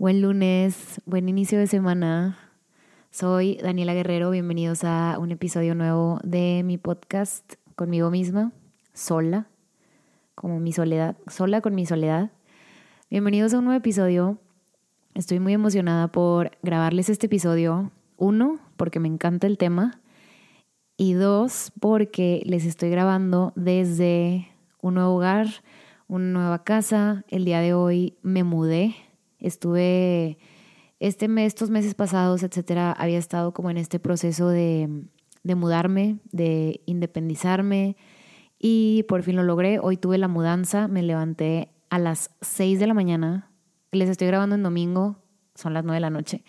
Buen lunes, buen inicio de semana. Soy Daniela Guerrero, bienvenidos a un episodio nuevo de mi podcast conmigo misma, sola, como mi soledad, sola con mi soledad. Bienvenidos a un nuevo episodio. Estoy muy emocionada por grabarles este episodio. Uno, porque me encanta el tema. Y dos, porque les estoy grabando desde un nuevo hogar, una nueva casa. El día de hoy me mudé. Estuve este estos meses pasados, etcétera, había estado como en este proceso de, de mudarme, de independizarme y por fin lo logré. Hoy tuve la mudanza, me levanté a las 6 de la mañana. Les estoy grabando en domingo, son las 9 de la noche.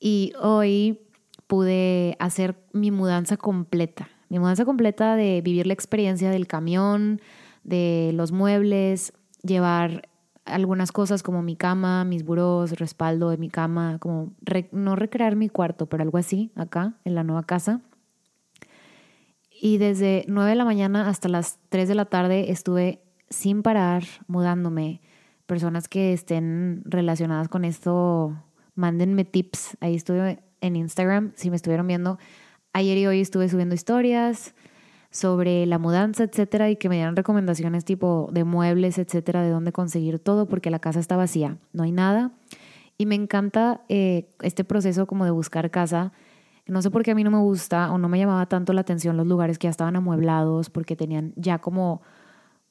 Y hoy pude hacer mi mudanza completa. Mi mudanza completa de vivir la experiencia del camión, de los muebles, llevar algunas cosas como mi cama, mis burós, respaldo de mi cama, como no recrear mi cuarto, pero algo así acá en la nueva casa. Y desde 9 de la mañana hasta las 3 de la tarde estuve sin parar mudándome. Personas que estén relacionadas con esto, mándenme tips. Ahí estuve en Instagram, si me estuvieron viendo. Ayer y hoy estuve subiendo historias sobre la mudanza, etcétera, y que me dieran recomendaciones tipo de muebles, etcétera, de dónde conseguir todo, porque la casa está vacía, no hay nada. Y me encanta eh, este proceso como de buscar casa. No sé por qué a mí no me gusta o no me llamaba tanto la atención los lugares que ya estaban amueblados, porque tenían ya como,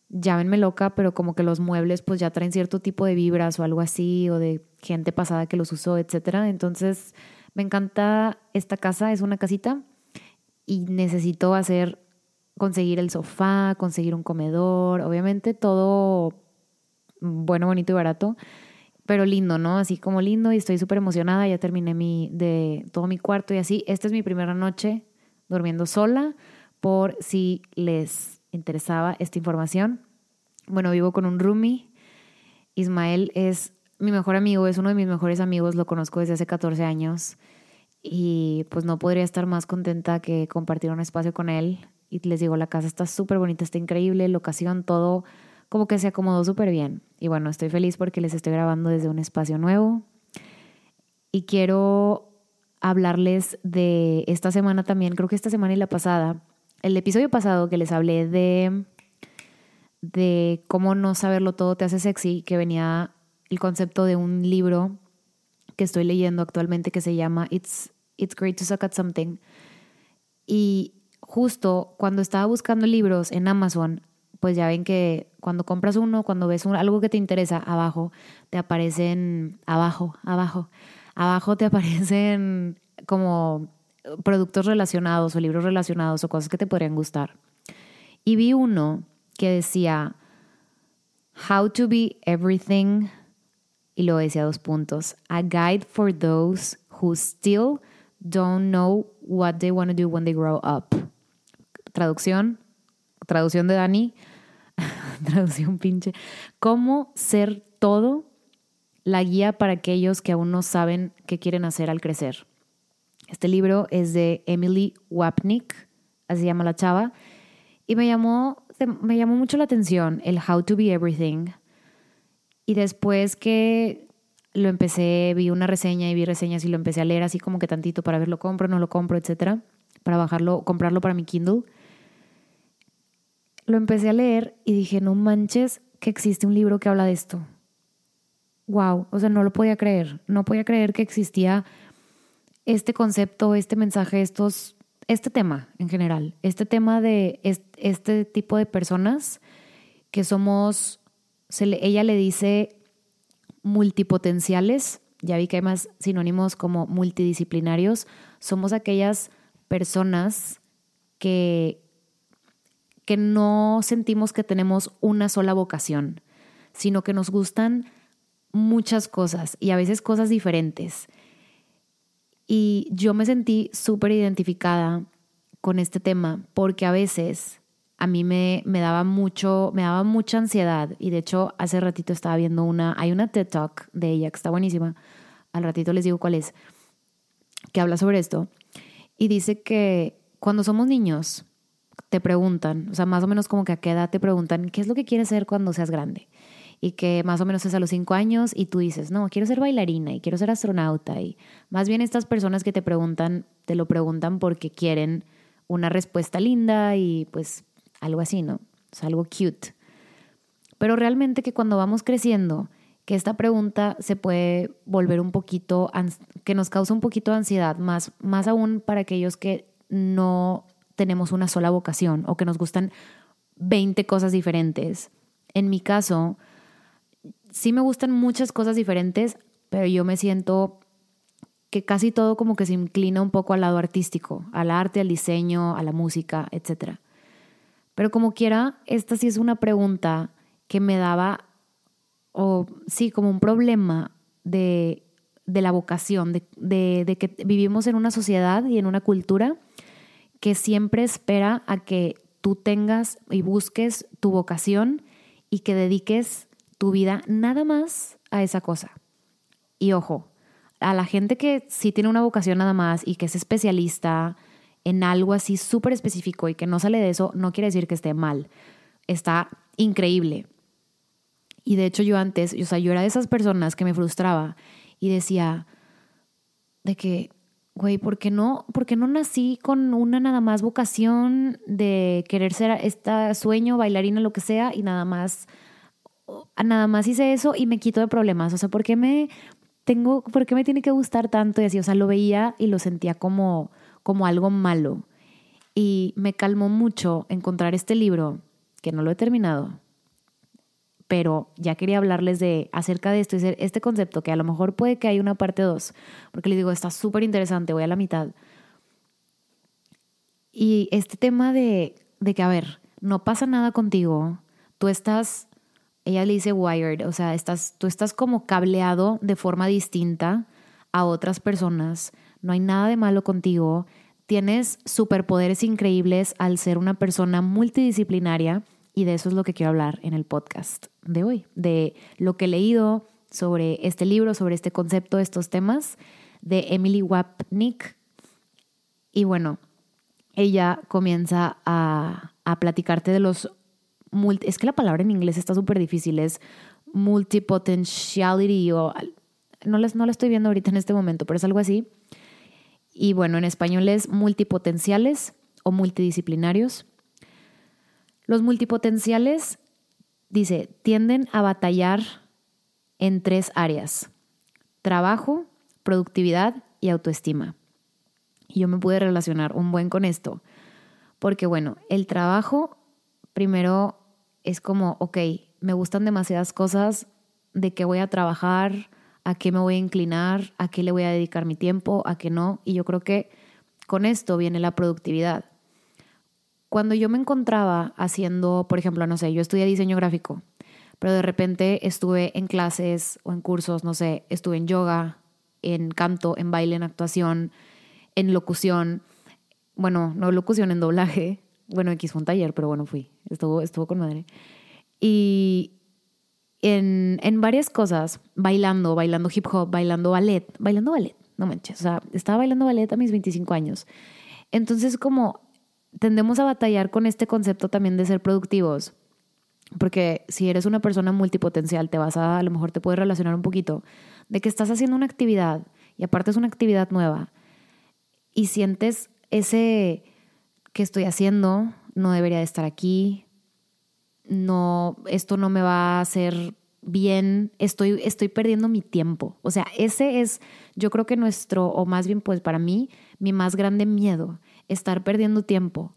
llámenme loca, pero como que los muebles pues ya traen cierto tipo de vibras o algo así, o de gente pasada que los usó, etcétera. Entonces, me encanta esta casa, es una casita y necesito hacer conseguir el sofá, conseguir un comedor, obviamente todo bueno, bonito y barato, pero lindo, ¿no? Así como lindo y estoy súper emocionada, ya terminé mi, de todo mi cuarto y así. Esta es mi primera noche durmiendo sola por si les interesaba esta información. Bueno, vivo con un roomie. Ismael es mi mejor amigo, es uno de mis mejores amigos, lo conozco desde hace 14 años y pues no podría estar más contenta que compartir un espacio con él. Y les digo, la casa está súper bonita, está increíble, locación, todo como que se acomodó súper bien. Y bueno, estoy feliz porque les estoy grabando desde un espacio nuevo. Y quiero hablarles de esta semana también, creo que esta semana y la pasada, el episodio pasado que les hablé de, de cómo no saberlo todo te hace sexy, que venía el concepto de un libro que estoy leyendo actualmente que se llama It's, It's Great to Suck at Something. Y justo cuando estaba buscando libros en Amazon, pues ya ven que cuando compras uno, cuando ves algo que te interesa, abajo te aparecen, abajo, abajo, abajo te aparecen como productos relacionados o libros relacionados o cosas que te podrían gustar. Y vi uno que decía, How to be everything, y lo decía dos puntos, A guide for those who still don't know what they want to do when they grow up. Traducción, traducción de Dani, traducción pinche. ¿Cómo ser todo? La guía para aquellos que aún no saben qué quieren hacer al crecer. Este libro es de Emily Wapnick, así se llama la chava, y me llamó, me llamó mucho la atención el How to Be Everything. Y después que lo empecé, vi una reseña y vi reseñas y lo empecé a leer así como que tantito para ver lo compro, no lo compro, etcétera, para bajarlo, comprarlo para mi Kindle lo empecé a leer y dije, no manches que existe un libro que habla de esto. Wow, o sea, no lo podía creer, no podía creer que existía este concepto, este mensaje, estos, este tema en general, este tema de este, tipo de personas que somos, ella le dice multipotenciales, ya vi que hay más sinónimos como multidisciplinarios, somos aquellas personas que no sentimos que tenemos una sola vocación, sino que nos gustan muchas cosas y a veces cosas diferentes. Y yo me sentí súper identificada con este tema porque a veces a mí me, me, daba mucho, me daba mucha ansiedad y de hecho hace ratito estaba viendo una, hay una TED Talk de ella que está buenísima, al ratito les digo cuál es, que habla sobre esto y dice que cuando somos niños te preguntan, o sea, más o menos como que a qué edad te preguntan, ¿qué es lo que quieres ser cuando seas grande? y que más o menos es a los cinco años y tú dices, no, quiero ser bailarina y quiero ser astronauta y más bien estas personas que te preguntan, te lo preguntan porque quieren una respuesta linda y pues algo así, ¿no? Es algo cute. Pero realmente que cuando vamos creciendo, que esta pregunta se puede volver un poquito, que nos causa un poquito de ansiedad, más, más aún para aquellos que no tenemos una sola vocación o que nos gustan 20 cosas diferentes. En mi caso, sí me gustan muchas cosas diferentes, pero yo me siento que casi todo como que se inclina un poco al lado artístico, al arte, al diseño, a la música, etc. Pero como quiera, esta sí es una pregunta que me daba, o sí, como un problema de, la vocación, de, de que vivimos en una sociedad y en una cultura que siempre espera a que tú tengas y busques tu vocación y que dediques tu vida nada más a esa cosa. Y ojo, a la gente que sí tiene una vocación nada más y que es especialista en algo así súper específico y que no sale de eso, no quiere decir que esté mal. Está increíble. Y de hecho yo antes, o sea, yo era de esas personas que me frustraba y decía de que güey, ¿por qué no, por qué no nací con una nada más vocación de querer ser esta sueño, bailarina, lo que sea, y nada más, nada más hice eso y me quito de problemas? O sea, ¿por qué me tengo, por qué me tiene que gustar tanto? Y así, o sea, lo veía y lo sentía como, como algo malo. Y me calmó mucho encontrar este libro, que no lo he terminado, pero ya quería hablarles de acerca de esto, este concepto, que a lo mejor puede que haya una parte 2, porque les digo, está súper interesante, voy a la mitad. Y este tema de, de que, a ver, no pasa nada contigo, tú estás, ella le dice wired, o sea, estás, tú estás como cableado de forma distinta a otras personas, no hay nada de malo contigo, tienes superpoderes increíbles al ser una persona multidisciplinaria y de eso es lo que quiero hablar en el podcast de hoy, de lo que he leído sobre este libro, sobre este concepto, estos temas de Emily Wapnick. Y bueno, ella comienza a, a platicarte de los... es que la palabra en inglés está súper difícil, es multipotentiality o... No la, no estoy viendo ahorita en este momento, pero es algo así. Y bueno, en español es multipotenciales o multidisciplinarios. Los multipotenciales, dice, tienden a batallar en tres áreas. Trabajo, productividad y autoestima. Y yo me pude relacionar un buen con esto. Porque bueno, el trabajo primero es como, ok, me gustan demasiadas cosas, de qué voy a trabajar, a qué me voy a inclinar, a qué le voy a dedicar mi tiempo, a qué no. Y yo creo que con esto viene la productividad. Cuando yo me encontraba haciendo, por ejemplo, no sé, yo estudié diseño gráfico, pero de repente estuve en clases o en cursos, no sé, estuve en yoga, en canto, en baile, en actuación, en locución, bueno, no locución, en doblaje, bueno, X fue un taller, pero bueno, fui, estuvo, estuvo con madre. Y en, en varias cosas, bailando, bailando hip hop, bailando ballet, bailando ballet, no manches, o sea, estaba bailando ballet a mis 25 años. Entonces, como tendemos a batallar con este concepto también de ser productivos, porque si eres una persona multipotencial, te vas a, a lo mejor te puedes relacionar un poquito, de que estás haciendo una actividad y aparte es una actividad nueva y sientes ese que estoy haciendo, no debería de estar aquí, no, esto no me va a hacer bien, estoy, estoy perdiendo mi tiempo. O sea, ese es, yo creo que nuestro, o más bien pues para mí, mi más grande miedo, estar perdiendo tiempo,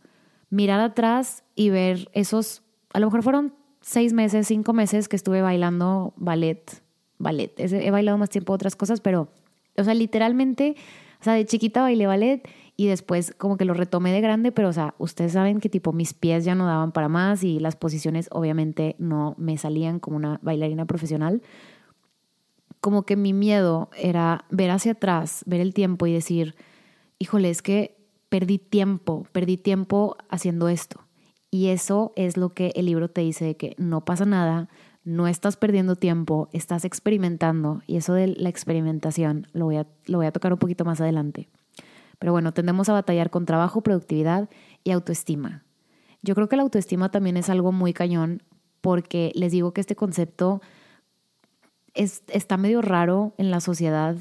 mirar atrás y ver esos, a lo mejor fueron seis meses, cinco meses que estuve bailando ballet, ballet. He bailado más tiempo otras cosas, pero, o sea, literalmente, o sea, de chiquita bailé ballet y después como que lo retomé de grande, pero, o sea, ustedes saben que tipo mis pies ya no daban para más y las posiciones obviamente no me salían como una bailarina profesional. Como que mi miedo era ver hacia atrás, ver el tiempo y decir, híjole, es que perdí tiempo, perdí tiempo haciendo esto. Y eso es lo que el libro te dice de que no pasa nada, no estás perdiendo tiempo, estás experimentando. Y eso de la experimentación lo voy a, lo voy a tocar un poquito más adelante. Pero bueno, tendemos a batallar con trabajo, productividad y autoestima. Yo creo que la autoestima también es algo muy cañón porque les digo que este concepto está medio raro en la sociedad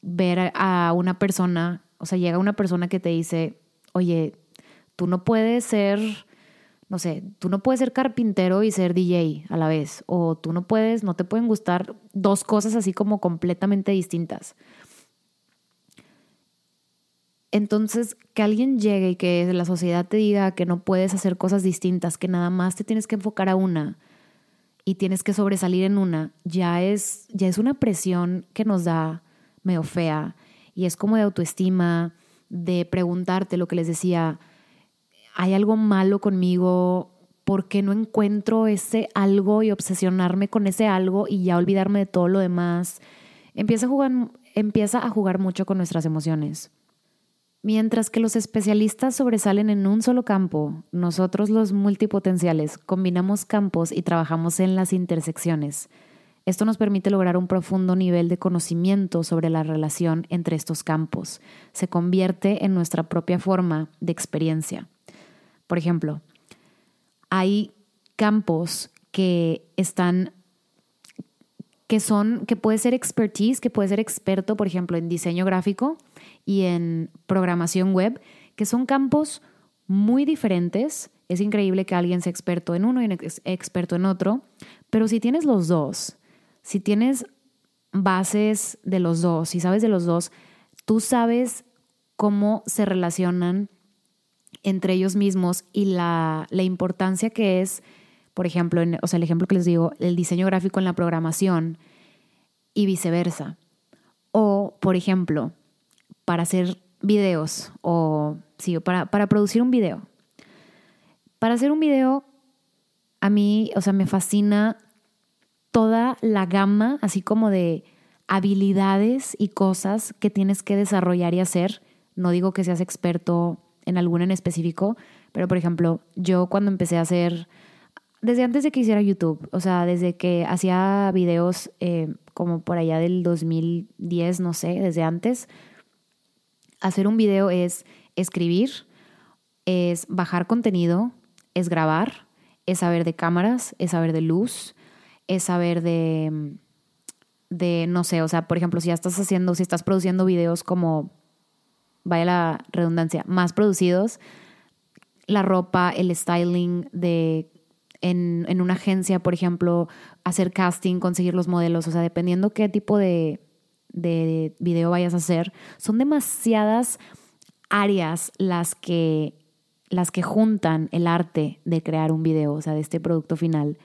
ver a una persona, o sea, llega una persona que te dice, oye, tú no puedes ser, no sé, tú no puedes ser carpintero y ser DJ a la vez, o tú no puedes, no te pueden gustar dos cosas así como completamente distintas. Entonces, que alguien llegue y que la sociedad te diga que no puedes hacer cosas distintas, que nada más te tienes que enfocar a una y tienes que sobresalir en una, ya es, ya es una presión que nos da medio fea y es como de autoestima, de preguntarte lo que les decía, ¿hay algo malo conmigo? ¿Por qué no encuentro ese algo y obsesionarme con ese algo y ya olvidarme de todo lo demás? Empieza a jugar, empieza a jugar mucho con nuestras emociones. Mientras que los especialistas sobresalen en un solo campo, nosotros los multipotenciales combinamos campos y trabajamos en las intersecciones. Esto nos permite lograr un profundo nivel de conocimiento sobre la relación entre estos campos. Se convierte en nuestra propia forma de experiencia. Por ejemplo, hay campos que están que son que puede ser expertise, que puede ser experto, por ejemplo, en diseño gráfico y en programación web, que son campos muy diferentes. Es increíble que alguien sea experto en uno y experto en otro, pero si tienes los dos, si tienes bases de los dos, si sabes de los dos, tú sabes cómo se relacionan entre ellos mismos y la, importancia que es, por ejemplo, o sea, el ejemplo que les digo, el diseño gráfico en la programación y viceversa. O, por ejemplo, para hacer videos o sí, para, para producir un video. Para hacer un video, a mí, o sea, me fascina toda la gama, así como de habilidades y cosas que tienes que desarrollar y hacer. No digo que seas experto en alguna en específico, pero por ejemplo, yo cuando empecé a hacer, desde antes de que hiciera YouTube, o sea, desde que hacía videos eh, como por allá del 2010, no sé, desde antes, hacer un video es escribir, es bajar contenido, es grabar, es saber de cámaras, es saber de luz, es saber de, de, no sé, o sea, por ejemplo, si ya estás haciendo, si estás produciendo videos como, vaya la redundancia, más producidos, la ropa, el styling de en, en, una agencia, por ejemplo, hacer casting, conseguir los modelos, o sea, dependiendo qué tipo de, de video vayas a hacer, son demasiadas áreas las que, las que juntan el arte de crear un video, o sea, de este producto final.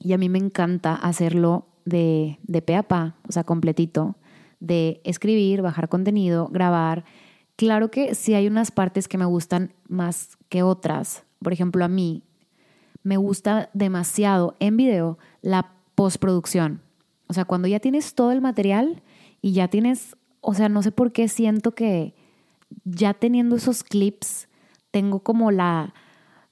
Y a mí me encanta hacerlo de, de pe a pa, o sea, completito, de escribir, bajar contenido, grabar. Claro que sí hay unas partes que me gustan más que otras. Por ejemplo, a mí me gusta demasiado en video la postproducción. O sea, cuando ya tienes todo el material y ya tienes, o sea, no sé por qué siento que ya teniendo esos clips, tengo como la,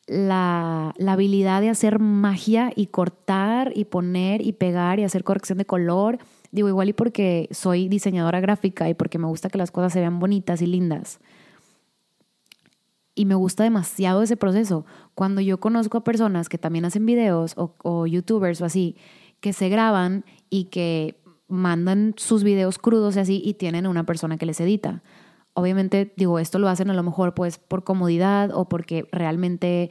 la, la, habilidad de hacer magia y cortar y poner y pegar y hacer corrección de color. Digo, igual y porque soy diseñadora gráfica y porque me gusta que las cosas se vean bonitas y lindas. Y me gusta demasiado ese proceso. Cuando yo conozco a personas que también hacen videos o, o youtubers o así, que se graban y que mandan sus videos crudos y así y tienen una persona que les edita. Obviamente, digo, esto lo hacen a lo mejor pues por comodidad o porque realmente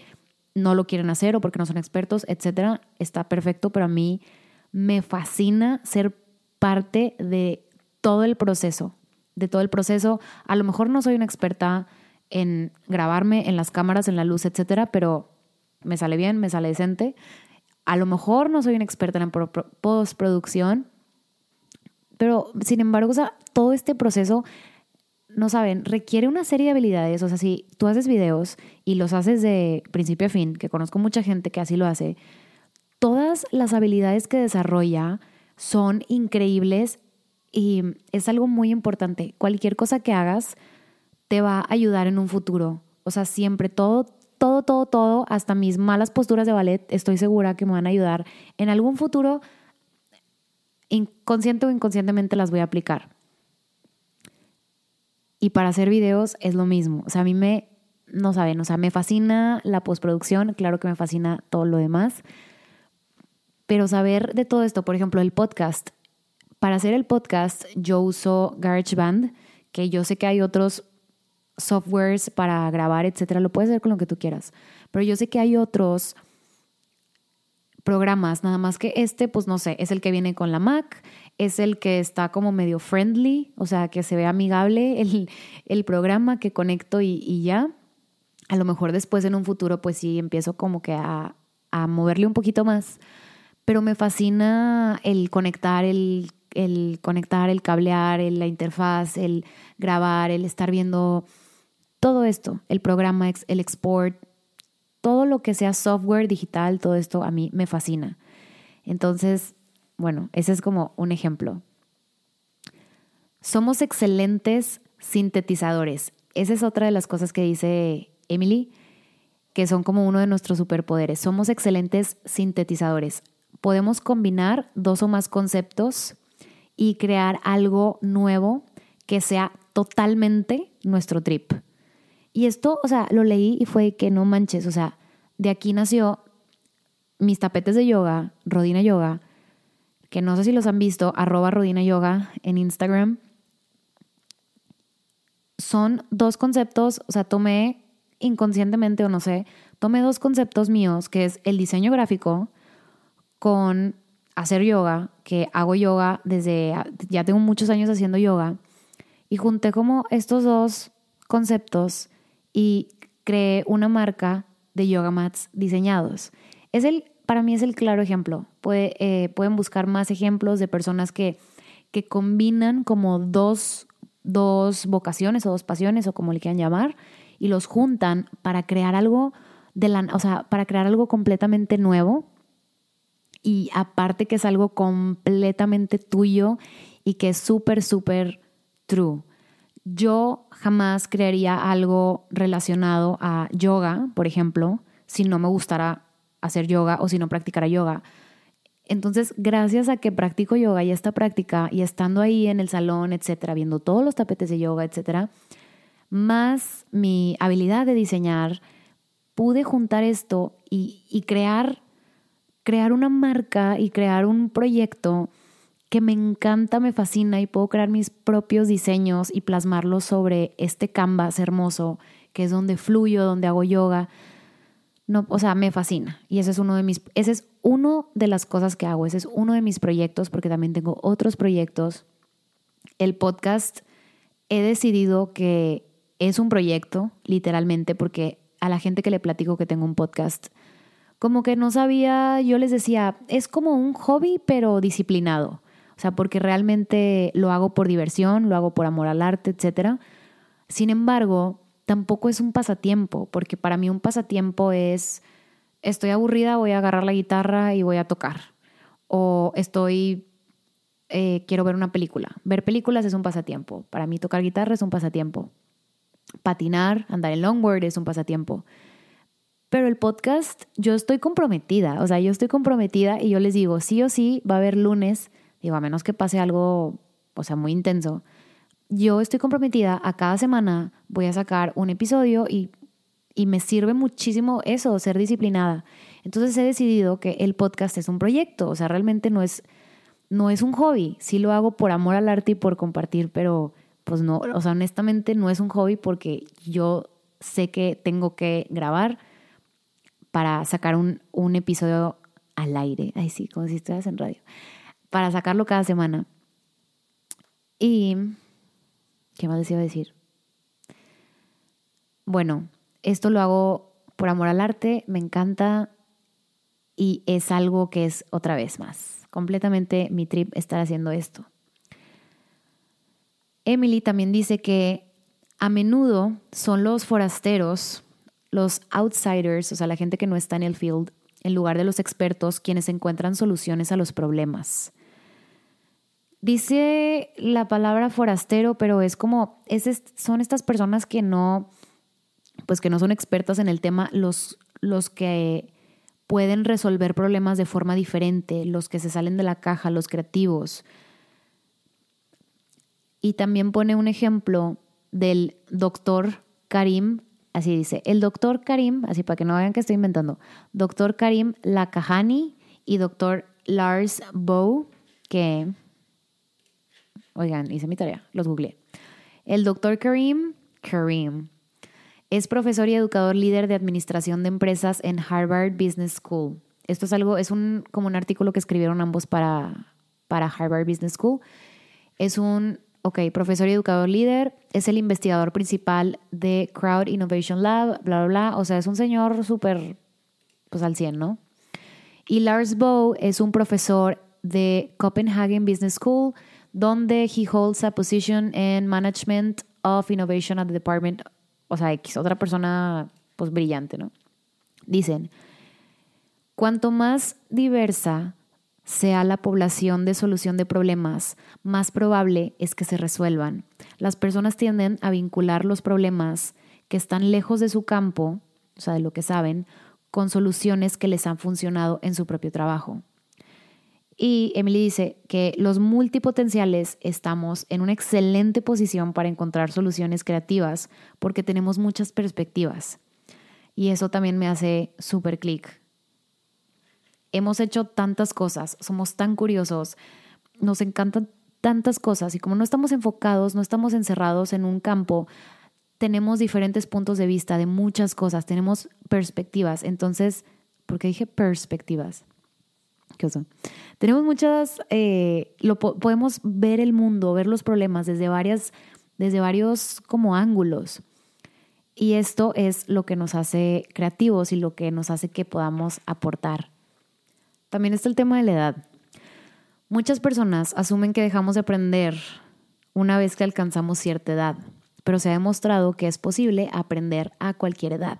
no lo quieren hacer o porque no son expertos, etcétera. Está perfecto, pero a mí me fascina ser parte de todo el proceso, de todo el proceso. A lo mejor no soy una experta en grabarme en las cámaras, en la luz, etcétera, pero me sale bien, me sale decente. A lo mejor no soy una experta en postproducción, pero sin embargo, todo este proceso, no saben, requiere una serie de habilidades. O sea, si tú haces videos y los haces de principio a fin, que conozco mucha gente que así lo hace, todas las habilidades que desarrolla son increíbles y es algo muy importante. Cualquier cosa que hagas te va a ayudar en un futuro. O sea, siempre todo, todo, todo, todo, hasta mis malas posturas de ballet, estoy segura que me van a ayudar. En algún futuro, inconsciente o inconscientemente las voy a aplicar. Y para hacer videos es lo mismo. O sea, a mí me, no saben, o sea, me fascina la postproducción, claro que me fascina todo lo demás. Pero saber de todo esto, por ejemplo, el podcast. Para hacer el podcast yo uso GarageBand, que yo sé que hay otros softwares para grabar, etcétera. Lo puedes hacer con lo que tú quieras. Pero yo sé que hay otros programas, nada más que este, pues no sé, es el que viene con la Mac, es el que está como medio friendly, o sea, que se ve amigable el, el programa que conecto y, y, ya. A lo mejor después en un futuro, pues sí, empiezo como que a, a moverle un poquito más pero me fascina el conectar, el, el conectar, el cablear, la interfaz, el grabar, el estar viendo todo esto, el programa, el export, todo lo que sea software digital, todo esto a mí me fascina. Entonces, bueno, ese es como un ejemplo. Somos excelentes sintetizadores. Esa es otra de las cosas que dice Emily, que son como uno de nuestros superpoderes. Somos excelentes sintetizadores podemos combinar dos o más conceptos y crear algo nuevo que sea totalmente nuestro trip. Y esto, o sea, lo leí y fue que no manches, o sea, de aquí nació mis tapetes de yoga, Rodina Yoga, que no sé si los han visto, arroba Rodina Yoga en Instagram. Son dos conceptos, o sea, tomé inconscientemente o no sé, tomé dos conceptos míos, que es el diseño gráfico con hacer yoga, que hago yoga desde, ya tengo muchos años haciendo yoga, y junté como estos dos conceptos y creé una marca de yoga mats diseñados. Es el, para mí es el claro ejemplo. Eh, pueden buscar más ejemplos de personas que, que combinan como dos, dos vocaciones o dos pasiones o como le quieran llamar y los juntan para crear algo de la, o sea, para crear algo completamente nuevo y aparte que es algo completamente tuyo y que es súper, súper true. Yo jamás crearía algo relacionado a yoga, por ejemplo, si no me gustara hacer yoga o si no practicara yoga. Entonces, gracias a que practico yoga y esta práctica y estando ahí en el salón, etcétera, viendo todos los tapetes de yoga, etcétera, más mi habilidad de diseñar, pude juntar esto y, y crear crear una marca y crear un proyecto que me encanta, me fascina y puedo crear mis propios diseños y plasmarlos sobre este canvas hermoso que es donde fluyo, donde hago yoga. No, o sea, me fascina y ese es uno de mis ese es uno de las cosas que hago, ese es uno de mis proyectos porque también tengo otros proyectos. El podcast he decidido que es un proyecto, literalmente, porque a la gente que le platico que tengo un podcast como que no sabía, yo les decía, es como un hobby pero disciplinado. O sea, porque realmente lo hago por diversión, lo hago por amor al arte, etc. Sin embargo, tampoco es un pasatiempo, porque para mí un pasatiempo es, estoy aburrida, voy a agarrar la guitarra y voy a tocar. O estoy, eh, quiero ver una película. Ver películas es un pasatiempo. Para mí tocar guitarra es un pasatiempo. Patinar, andar en longboard es un pasatiempo. Pero el podcast, yo estoy comprometida, o sea, yo estoy comprometida y yo les digo, sí o sí, va a haber lunes, digo, a menos que pase algo, o sea, muy intenso. Yo estoy comprometida, a cada semana voy a sacar un episodio y, y me sirve muchísimo eso, ser disciplinada. Entonces he decidido que el podcast es un proyecto, o sea, realmente no es, no es un hobby, sí lo hago por amor al arte y por compartir, pero pues no, o sea, honestamente no es un hobby porque yo sé que tengo que grabar, para sacar un, un episodio al aire. Ay, sí, como si estuvieras en radio. Para sacarlo cada semana. Y, ¿qué más les iba a decir? Bueno, esto lo hago por amor al arte, me encanta y es algo que es otra vez más. Completamente mi trip estar haciendo esto. Emily también dice que a menudo son los forasteros los outsiders, o sea, la gente que no está en el field, en lugar de los expertos, quienes encuentran soluciones a los problemas. Dice la palabra forastero, pero es como, es, son estas personas que no, pues que no son expertas en el tema, los, los que pueden resolver problemas de forma diferente, los que se salen de la caja, los creativos. Y también pone un ejemplo del doctor Karim Así dice, el doctor Karim, así para que no vean que estoy inventando, doctor Karim Lakahani y doctor Lars Bow, que, oigan, hice mi tarea, los googleé. El doctor Karim, Karim, es profesor y educador líder de administración de empresas en Harvard Business School. Esto es algo, es un, como un artículo que escribieron ambos para, para Harvard Business School. Es un, ok, profesor y educador líder, es el investigador principal de Crowd Innovation Lab, bla, bla, bla. O sea, es un señor súper, pues al 100, ¿no? Y Lars Bow es un profesor de Copenhagen Business School, donde he holds a position in management of innovation at the department, o sea, X, otra persona pues brillante, ¿no? Dicen, cuanto más diversa sea la población de solución de problemas, más probable es que se resuelvan. Las personas tienden a vincular los problemas que están lejos de su campo, o sea, de lo que saben, con soluciones que les han funcionado en su propio trabajo. Y Emily dice que los multipotenciales estamos en una excelente posición para encontrar soluciones creativas porque tenemos muchas perspectivas. Y eso también me hace súper clic. Hemos hecho tantas cosas, somos tan curiosos, nos encantan tantas cosas y como no estamos enfocados, no estamos encerrados en un campo, tenemos diferentes puntos de vista de muchas cosas, tenemos perspectivas. Entonces, ¿por qué dije perspectivas? Tenemos muchas, eh, lo, podemos ver el mundo, ver los problemas desde, varias, desde varios como ángulos. Y esto es lo que nos hace creativos y lo que nos hace que podamos aportar. También está el tema de la edad. Muchas personas asumen que dejamos de aprender una vez que alcanzamos cierta edad pero se ha demostrado que es posible aprender a cualquier edad.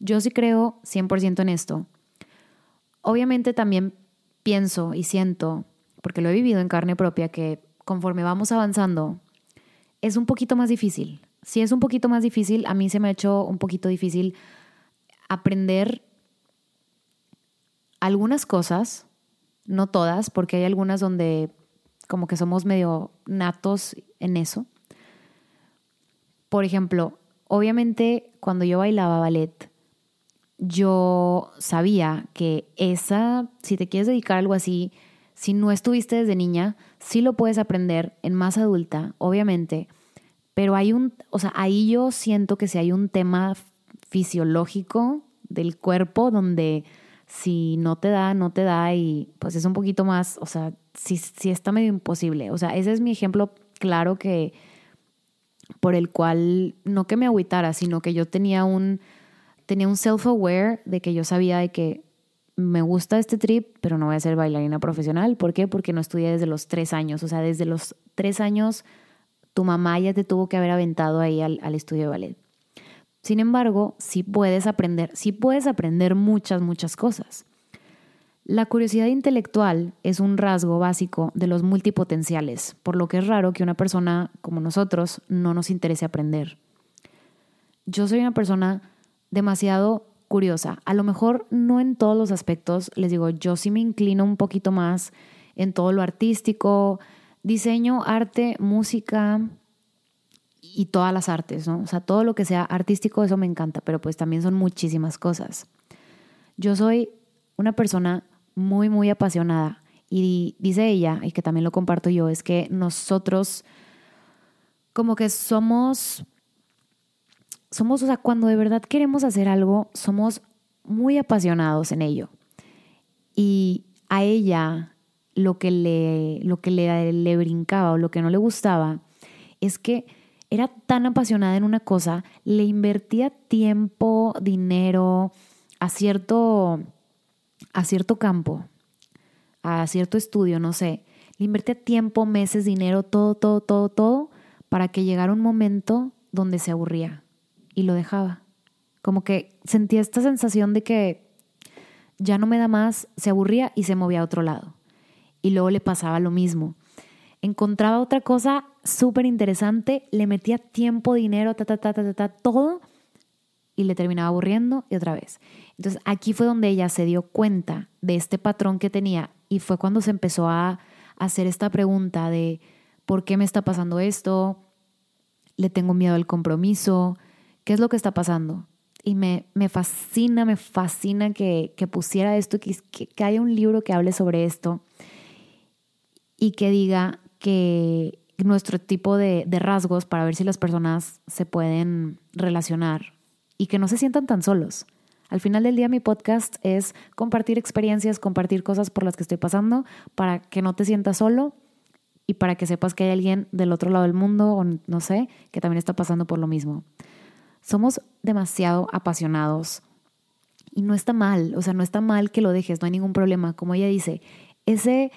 Yo sí creo 100% en esto. Obviamente también pienso y siento, porque lo he vivido en carne propia, que conforme vamos avanzando, es un poquito más difícil. Si es un poquito más difícil, a mí se me ha hecho un poquito difícil aprender algunas cosas, no todas, porque hay algunas donde como que somos medio natos en eso. Por ejemplo, obviamente cuando yo bailaba ballet, yo sabía que esa, si te quieres dedicar a algo así, si no estuviste desde niña, sí lo puedes aprender en más adulta, obviamente, pero hay un, o sea, ahí yo siento que si hay un tema fisiológico del cuerpo donde si no te da, no te da y pues es un poquito más, o sea, si, está medio imposible. O sea, ese es mi ejemplo claro que, por el cual no que me agüitara, sino que yo tenía un, tenía un self-aware de que yo sabía de que me gusta este trip, pero no voy a ser bailarina profesional. ¿Por qué? Porque no estudié desde los tres años. O sea, desde los tres años tu mamá ya te tuvo que haber aventado ahí al, al estudio de ballet. Sin embargo, sí puedes aprender, sí puedes aprender muchas, muchas cosas. La curiosidad intelectual es un rasgo básico de los multipotenciales, por lo que es raro que una persona como nosotros no nos interese aprender. Yo soy una persona demasiado curiosa, a lo mejor no en todos los aspectos, les digo, yo sí me inclino un poquito más en todo lo artístico, diseño, arte, música y todas las artes, ¿no? O sea, todo lo que sea artístico, eso me encanta, pero pues también son muchísimas cosas. Yo soy una persona muy, muy apasionada. Y dice ella, y que también lo comparto yo, es que nosotros como que somos, somos, o sea, cuando de verdad queremos hacer algo, somos muy apasionados en ello. Y a ella lo que le, lo que le, le brincaba o lo que no le gustaba es que era tan apasionada en una cosa, le invertía tiempo, dinero, a cierto a cierto campo, a cierto estudio, no sé, le invertía tiempo, meses, dinero, todo, todo, todo, todo, para que llegara un momento donde se aburría y lo dejaba. Como que sentía esta sensación de que ya no me da más, se aburría y se movía a otro lado. Y luego le pasaba lo mismo. Encontraba otra cosa súper interesante, le metía tiempo, dinero, ta, ta, ta, ta, ta, ta, todo y le terminaba aburriendo y otra vez. Entonces aquí fue donde ella se dio cuenta de este patrón que tenía y fue cuando se empezó a hacer esta pregunta de ¿por qué me está pasando esto? ¿Le tengo miedo al compromiso? ¿Qué es lo que está pasando? y me, me fascina, me fascina que, que pusiera esto, que, que, haya un libro que hable sobre esto y que diga que nuestro tipo de, de rasgos para ver si las personas se pueden relacionar y que no se sientan tan solos. Al final del día mi podcast es compartir experiencias, compartir cosas por las que estoy pasando para que no te sientas solo y para que sepas que hay alguien del otro lado del mundo o no sé, que también está pasando por lo mismo. Somos demasiado apasionados y no está mal, o sea, no está mal que lo dejes, no hay ningún problema. Como ella dice, ese,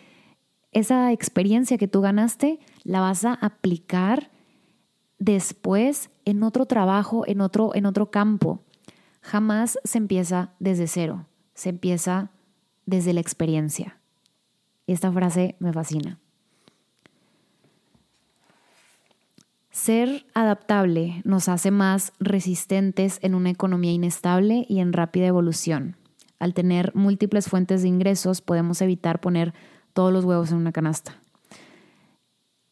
esa experiencia que tú ganaste la vas a aplicar después en otro trabajo, en otro, en otro campo. Jamás se empieza desde cero, se empieza desde la experiencia. Esta frase me fascina. Ser adaptable nos hace más resistentes en una economía inestable y en rápida evolución. Al tener múltiples fuentes de ingresos podemos evitar poner todos los huevos en una canasta.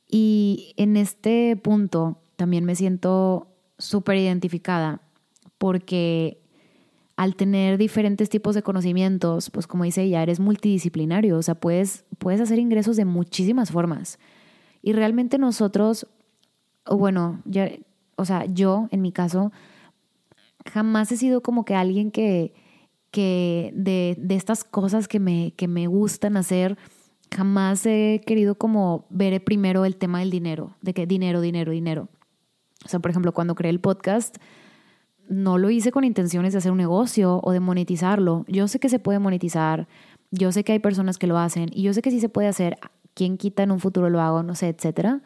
Y en este punto también me siento súper identificada porque al tener diferentes tipos de conocimientos, pues como dice ella, eres multidisciplinario, o sea, puedes, puedes hacer ingresos de muchísimas formas. Y realmente nosotros, bueno, ya, o sea, yo en mi caso, jamás he sido como que alguien que, que de, de estas cosas que me, que me gustan hacer, jamás he querido como ver primero el tema del dinero, de que dinero, dinero, dinero. O sea, por ejemplo, cuando creé el podcast, no lo hice con intenciones de hacer un negocio o de monetizarlo. Yo sé que se puede monetizar, yo sé que hay personas que lo hacen y yo sé que sí se puede hacer. Quien quita en un futuro lo hago, no sé, etcétera.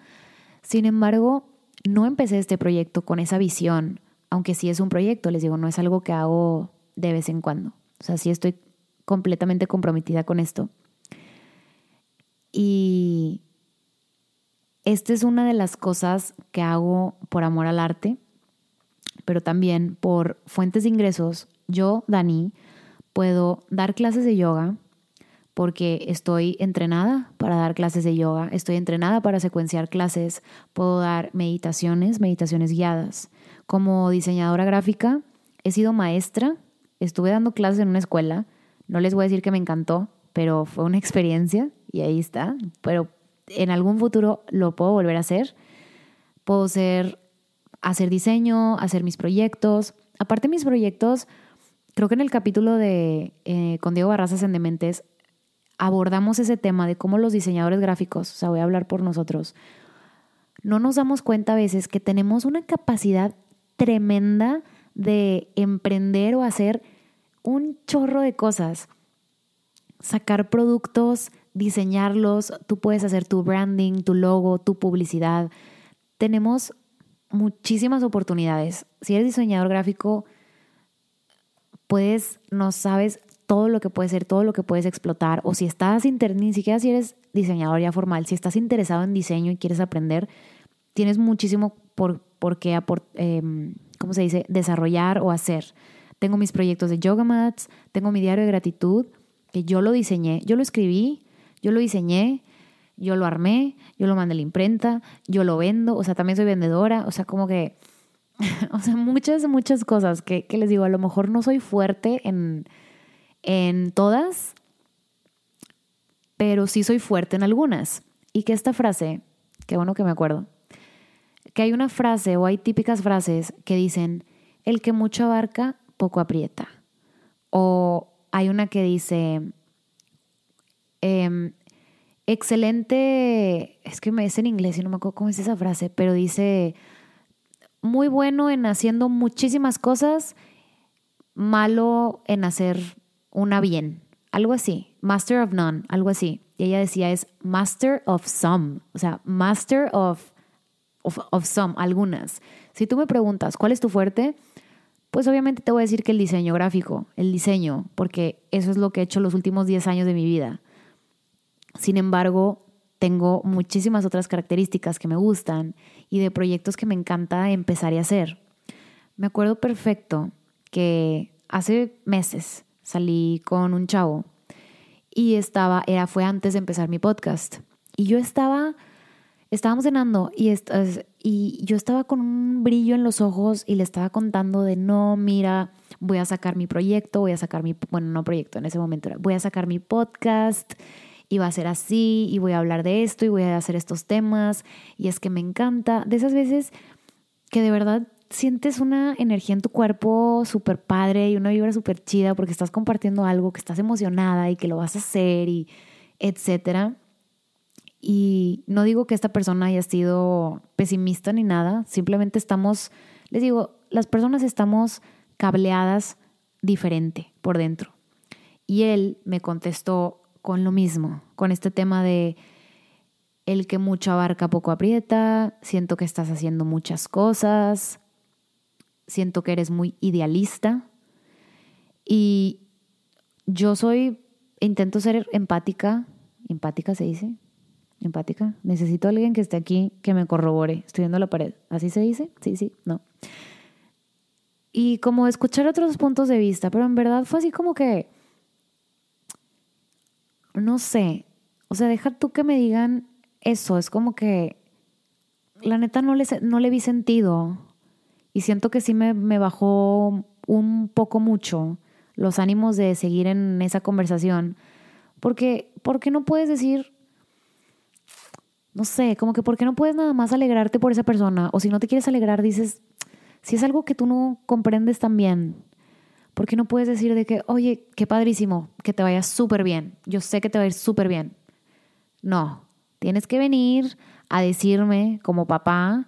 Sin embargo, no empecé este proyecto con esa visión, aunque sí es un proyecto, les digo, no es algo que hago de vez en cuando. O sea, sí estoy completamente comprometida con esto. Y esta es una de las cosas que hago por amor al arte pero también por fuentes de ingresos, yo, Dani, puedo dar clases de yoga porque estoy entrenada para dar clases de yoga, estoy entrenada para secuenciar clases, puedo dar meditaciones, meditaciones guiadas. Como diseñadora gráfica, he sido maestra, estuve dando clases en una escuela, no les voy a decir que me encantó, pero fue una experiencia y ahí está, pero en algún futuro lo puedo volver a hacer. Puedo ser hacer diseño, hacer mis proyectos. Aparte mis proyectos, creo que en el capítulo de eh, con Diego Barrazas en Dementes abordamos ese tema de cómo los diseñadores gráficos, o sea, voy a hablar por nosotros, no nos damos cuenta a veces que tenemos una capacidad tremenda de emprender o hacer un chorro de cosas. Sacar productos, diseñarlos, tú puedes hacer tu branding, tu logo, tu publicidad. Tenemos muchísimas oportunidades. Si eres diseñador gráfico, puedes, no sabes todo lo que puede ser, todo lo que puedes explotar. O si estás, ni siquiera si eres diseñador ya formal, si estás interesado en diseño y quieres aprender, tienes muchísimo por, por qué, eh, ¿cómo se dice?, desarrollar o hacer. Tengo mis proyectos de yoga mats, tengo mi diario de gratitud, que yo lo diseñé, yo lo escribí, yo lo diseñé, yo lo armé, yo lo mandé a la imprenta, yo lo vendo, o sea, también soy vendedora, o sea, como que, o sea, muchas, muchas cosas que, les digo, a lo mejor no soy fuerte en, en todas, pero sí soy fuerte en algunas. Y que esta frase, qué bueno que me acuerdo, que hay una frase o hay típicas frases que dicen, el que mucho abarca, poco aprieta. O hay una que dice, eh, excelente, es que me es en inglés y no me acuerdo cómo es esa frase, pero dice, muy bueno en haciendo muchísimas cosas, malo en hacer una bien, algo así, master of none, algo así. Y ella decía es master of some, o sea, master of, of, some, algunas. Si tú me preguntas, ¿cuál es tu fuerte? Pues obviamente te voy a decir que el diseño gráfico, el diseño, porque eso es lo que he hecho los últimos 10 años de mi vida. Sin embargo, tengo muchísimas otras características que me gustan y de proyectos que me encanta empezar a hacer. Me acuerdo perfecto que hace meses salí con un chavo y estaba, era, fue antes de empezar mi podcast. Y yo estaba, estábamos cenando y, y yo estaba con un brillo en los ojos y le estaba contando de no, mira, voy a sacar mi proyecto, voy a sacar mi, bueno, no proyecto en ese momento, voy a sacar mi podcast y va a ser así y voy a hablar de esto y voy a hacer estos temas y es que me encanta. De esas veces que de verdad sientes una energía en tu cuerpo súper padre y una vibra súper chida porque estás compartiendo algo, que estás emocionada y que lo vas a hacer y etcétera. Y no digo que esta persona haya sido pesimista ni nada, simplemente estamos, les digo, las personas estamos cableadas diferente por dentro. Y él me contestó con lo mismo, con este tema de el que mucho abarca poco aprieta, siento que estás haciendo muchas cosas, siento que eres muy idealista y yo soy, intento ser empática, empática se dice, empática. Necesito a alguien que esté aquí que me corrobore. Estoy viendo la pared. ¿Así se dice? Sí, sí, no. Y como escuchar otros puntos de vista, pero en verdad fue así como que, no sé, o sea, deja tú que me digan eso, es como que, la neta no le, no le vi sentido y siento que sí me, me bajó un poco mucho los ánimos de seguir en esa conversación, porque, ¿por qué no puedes decir, no sé, como que por qué no puedes nada más alegrarte por esa persona. O si no te quieres alegrar, dices, si es algo que tú no comprendes tan bien, ¿por qué no puedes decir de que, oye, qué padrísimo, que te vaya súper bien? Yo sé que te va a ir súper bien. No, tienes que venir a decirme como papá,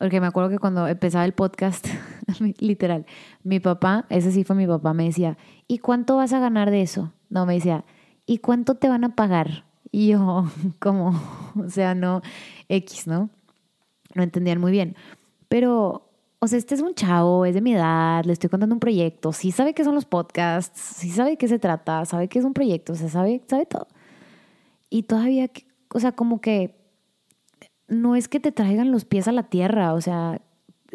porque me acuerdo que cuando empezaba el podcast, literal, mi papá, ese sí fue mi papá, me decía, ¿y cuánto vas a ganar de eso? No, me decía, ¿y cuánto te van a pagar? Y yo, como, o sea, no, X, ¿no? No entendían muy bien. Pero, o sea, este es un chavo, es de mi edad, le estoy contando un proyecto, sí sabe qué son los podcasts, sí sabe de qué se trata, sabe qué es un proyecto, o sea, sabe, sabe todo. Y todavía, o sea, como que no es que te traigan los pies a la tierra, o sea,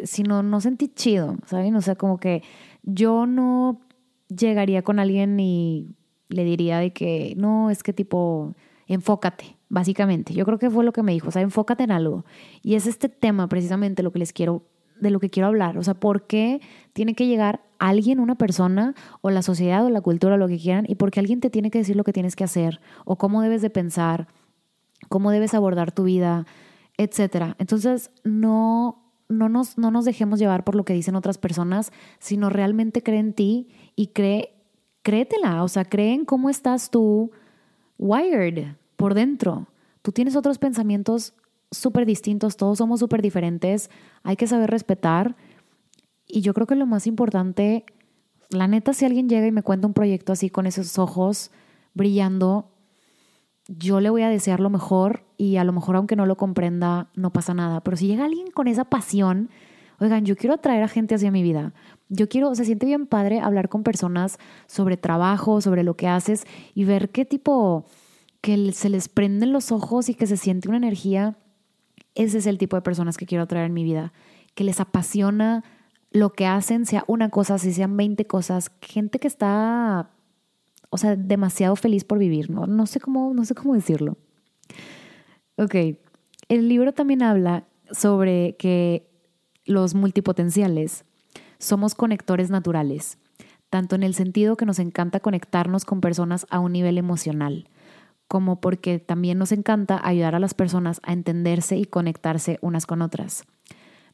sino no sentí chido, ¿saben? O sea, como que yo no llegaría con alguien y le diría de que, no, es que tipo, enfócate, básicamente. Yo creo que fue lo que me dijo, o sea, enfócate en algo. Y es este tema precisamente lo que les quiero, de lo que quiero hablar. O sea, ¿por qué tiene que llegar alguien, una persona, o la sociedad, o la cultura, o lo que quieran, y por qué alguien te tiene que decir lo que tienes que hacer, o cómo debes de pensar, cómo debes abordar tu vida, etcétera? Entonces, no no nos, no nos dejemos llevar por lo que dicen otras personas, sino realmente cree en ti y cree, créetela, o sea, cree en cómo estás tú, wired por dentro. Tú tienes otros pensamientos súper distintos, todos somos súper diferentes, hay que saber respetar. Y yo creo que lo más importante, la neta, si alguien llega y me cuenta un proyecto así con esos ojos brillando, yo le voy a desear lo mejor y a lo mejor aunque no lo comprenda, no pasa nada. Pero si llega alguien con esa pasión, oigan, yo quiero atraer a gente hacia mi vida. Yo quiero, se siente bien padre hablar con personas sobre trabajo, sobre lo que haces y ver qué tipo que se les prenden los ojos y que se siente una energía. Ese es el tipo de personas que quiero atraer en mi vida, que les apasiona lo que hacen, sea una cosa, si sean 20 cosas, gente que está, o sea, demasiado feliz por vivir, ¿no? No sé cómo, no sé cómo decirlo. Ok, el libro también habla sobre que los multipotenciales somos conectores naturales, tanto en el sentido que nos encanta conectarnos con personas a un nivel emocional, como porque también nos encanta ayudar a las personas a entenderse y conectarse unas con otras.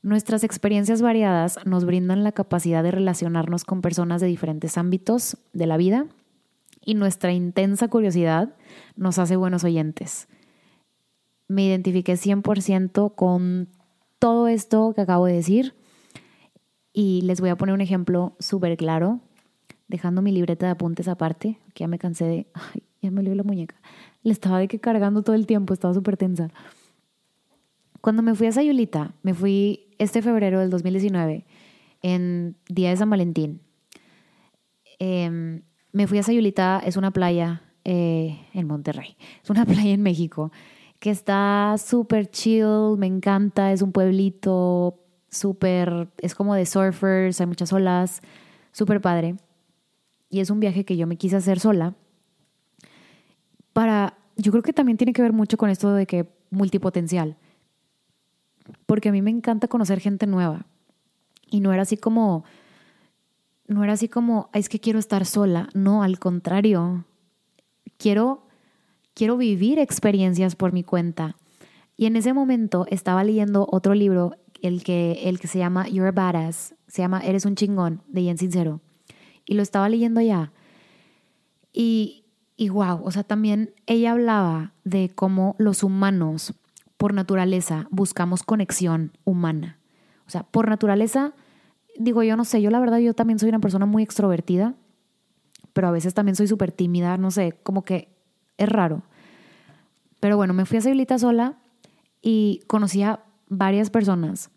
Nuestras experiencias variadas nos brindan la capacidad de relacionarnos con personas de diferentes ámbitos de la vida y nuestra intensa curiosidad nos hace buenos oyentes. Me identifiqué 100% con todo esto que acabo de decir y les voy a poner un ejemplo súper claro, dejando mi libreta de apuntes aparte, que ya me cansé de... Ay, ya me olió la muñeca. Le estaba de que cargando todo el tiempo, estaba súper tensa. Cuando me fui a Sayulita, me fui este febrero del 2019, en Día de San Valentín. Em, me fui a Sayulita, es una playa eh, en Monterrey, es una playa en México que está súper chill, me encanta, es un pueblito súper, es como de surfers, hay muchas olas, súper padre. Y es un viaje que yo me quise hacer sola para, yo creo que también tiene que ver mucho con esto de que multipotencial. porque a mí me encanta conocer gente nueva. Y no era así como, no era así como, es que quiero estar sola. No, al contrario, quiero, quiero vivir experiencias por mi cuenta. Y en ese momento estaba leyendo otro libro, el que, el que se llama You're a Badass, se llama Eres un chingón, de Jen Sincero. Y lo estaba leyendo ya. Y, y wow, o sea, también ella hablaba de cómo los humanos, por naturaleza, buscamos conexión humana. O sea, por naturaleza, digo, yo no sé, yo la verdad, yo también soy una persona muy extrovertida, pero a veces también soy súper tímida, no sé, como que es raro. Pero bueno, me fui a Sevillita sola y conocí a varias personas.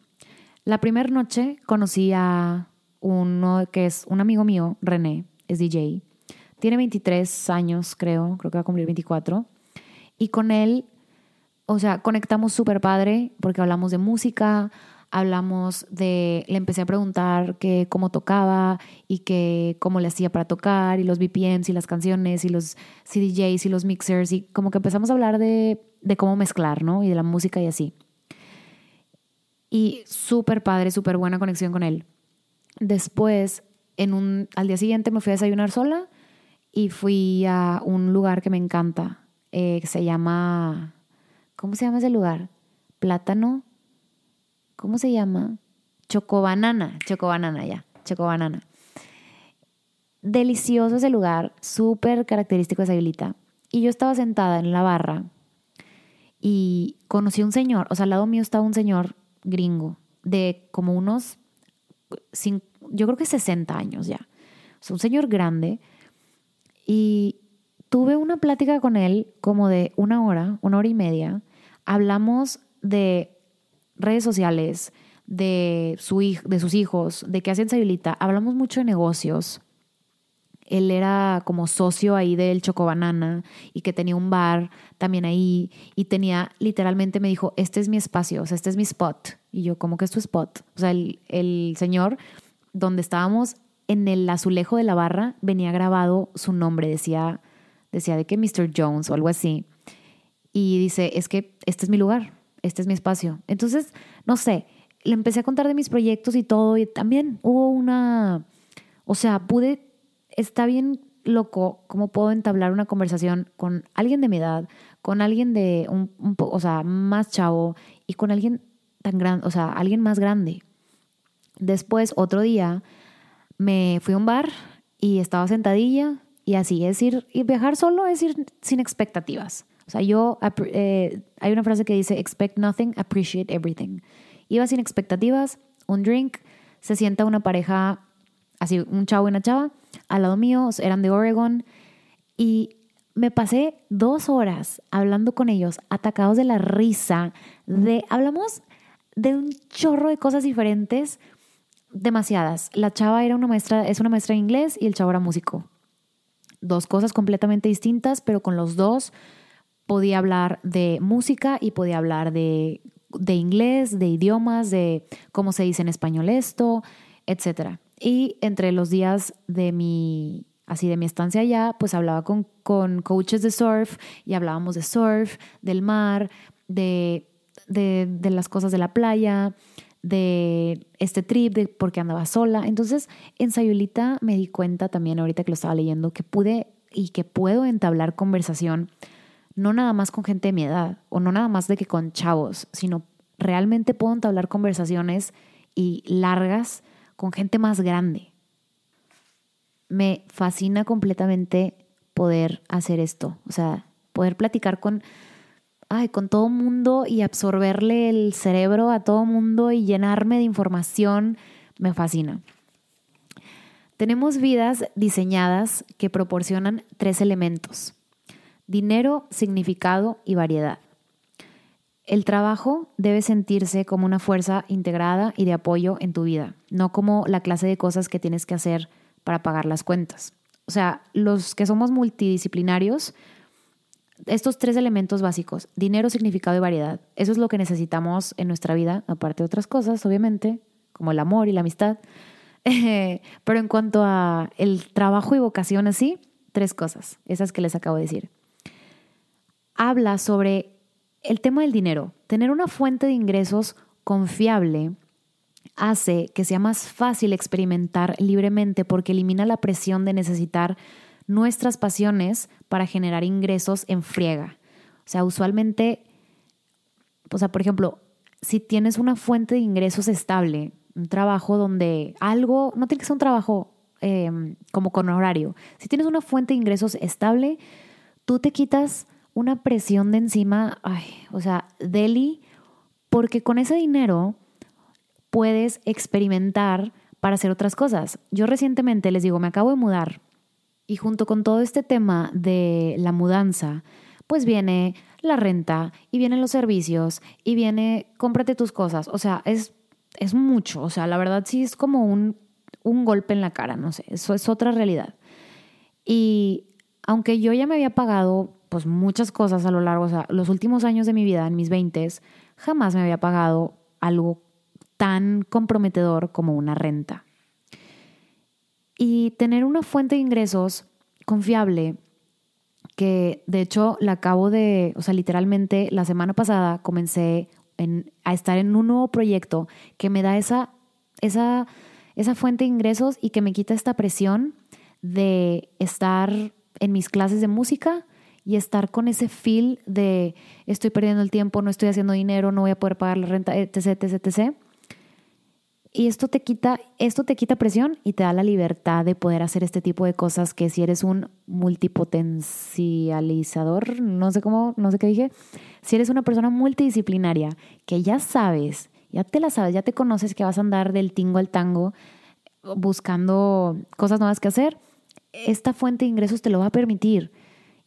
La primera noche conocí a uno que es un amigo mío, René, es DJ. Tiene 23 años, creo, creo que va a cumplir 24. Y con él, o sea, conectamos súper padre porque hablamos de música, hablamos de, le empecé a preguntar que cómo tocaba y que cómo le hacía para tocar y los BPMs y las canciones y los CDJs y los mixers y como que empezamos a hablar de, de cómo mezclar, ¿no? Y de la música y así. Y súper padre, súper buena conexión con él. Después, en un, al día siguiente me fui a desayunar sola y fui a un lugar que me encanta, eh, que se llama, ¿cómo se llama ese lugar? Plátano ¿cómo se llama? Chocobanana, Chocobanana ya, Chocobanana. Delicioso ese lugar, súper característico de Sevillita. Y yo estaba sentada en la barra y conocí a un señor, o sea, al lado mío estaba un señor gringo de como unos, yo creo que 60 años ya. O un señor grande. Y tuve una plática con él como de una hora, una hora y media. Hablamos de redes sociales, de, su, de sus hijos, de qué hacen Sayulita, hablamos mucho de negocios. Él era como socio ahí del Chocobanana y que tenía un bar también ahí y tenía, literalmente me dijo, este es mi espacio, o sea, este es mi spot. Y yo, ¿cómo que es tu spot? O sea, el, el señor donde estábamos en el azulejo de la barra venía grabado su nombre, decía, decía de que Mr. Jones o algo así. Y dice, es que este es mi lugar, este es mi espacio. Entonces, no sé, le empecé a contar de mis proyectos y todo y también hubo una, o sea, pude, está bien loco cómo puedo entablar una conversación con alguien de mi edad, con alguien de un, un o sea, más chavo y con alguien tan grande, o sea, alguien más grande. Después, otro día, me fui a un bar y estaba sentadilla y así, es ir, y viajar solo es ir sin expectativas. O sea, yo, eh, hay una frase que dice, expect nothing, appreciate everything. Iba sin expectativas, un drink, se sienta una pareja, así, un chavo y una chava, al lado mío, eran de Oregon, y me pasé dos horas hablando con ellos, atacados de la risa, de, hablamos de un chorro de cosas diferentes, demasiadas. La chava era una maestra, es una maestra de inglés y el chavo era músico. Dos cosas completamente distintas, pero con los dos podía hablar de música y podía hablar de, inglés, de idiomas, de cómo se dice en español esto, etc. Y entre los días de mi, así de mi estancia allá, pues hablaba con, con coaches de surf y hablábamos de surf, del mar, de, de, de las cosas de la playa, de este trip, de por qué andaba sola. Entonces, en Sayulita me di cuenta también ahorita que lo estaba leyendo que pude y que puedo entablar conversación no nada más con gente de mi edad o no nada más de que con chavos, sino realmente puedo entablar conversaciones y largas con gente más grande. Me fascina completamente poder hacer esto, o sea, poder platicar con, ay, con todo mundo y absorberle el cerebro a todo mundo y llenarme de información, me fascina. Tenemos vidas diseñadas que proporcionan tres elementos Dinero, significado y variedad. El trabajo debe sentirse como una fuerza integrada y de apoyo en tu vida, no como la clase de cosas que tienes que hacer para pagar las cuentas. O sea, los que somos multidisciplinarios, estos tres elementos básicos, dinero, significado y variedad, eso es lo que necesitamos en nuestra vida, aparte de otras cosas, obviamente, como el amor y la amistad. Pero en cuanto a el trabajo y vocación así, tres cosas, esas que les acabo de decir habla sobre el tema del dinero, tener una fuente de ingresos confiable hace que sea más fácil experimentar libremente porque elimina la presión de necesitar nuestras pasiones para generar ingresos en friega. O sea, usualmente, o sea, por ejemplo, si tienes una fuente de ingresos estable, un trabajo donde algo, no tiene que ser un trabajo em, como con horario, si tienes una fuente de ingresos estable, tú te quitas una presión de encima, o sea, deli, porque con ese dinero puedes experimentar para hacer otras cosas. Yo recientemente les digo, me acabo de mudar y junto con todo este tema de la mudanza, pues viene la renta y vienen los servicios y viene cómprate tus cosas. O sea, es, es mucho. O sea, la verdad sí es como un, un golpe en la cara, no sé, eso es otra realidad. Y aunque yo ya me había pagado pues muchas cosas a lo largo, o sea, los últimos años de mi vida, en mis 20 jamás me había pagado algo tan comprometedor como una renta. Y tener una fuente de ingresos confiable, que de hecho la acabo de, o sea, literalmente la semana pasada comencé a estar en un nuevo proyecto que me da esa, esa, esa fuente de ingresos y que me quita esta presión de estar en mis clases de música y estar con ese feel de estoy perdiendo el tiempo, no estoy haciendo dinero, no voy a poder pagar la renta, etc, etc, etc. Y esto te quita, esto te quita presión y te da la libertad de poder hacer este tipo de cosas que si eres un multipotencializador, no sé cómo, no sé qué dije, si eres una persona multidisciplinaria que ya sabes, ya te la sabes, ya te conoces que vas a andar del tingo al tango buscando cosas nuevas que hacer, esta fuente de ingresos te lo va a permitir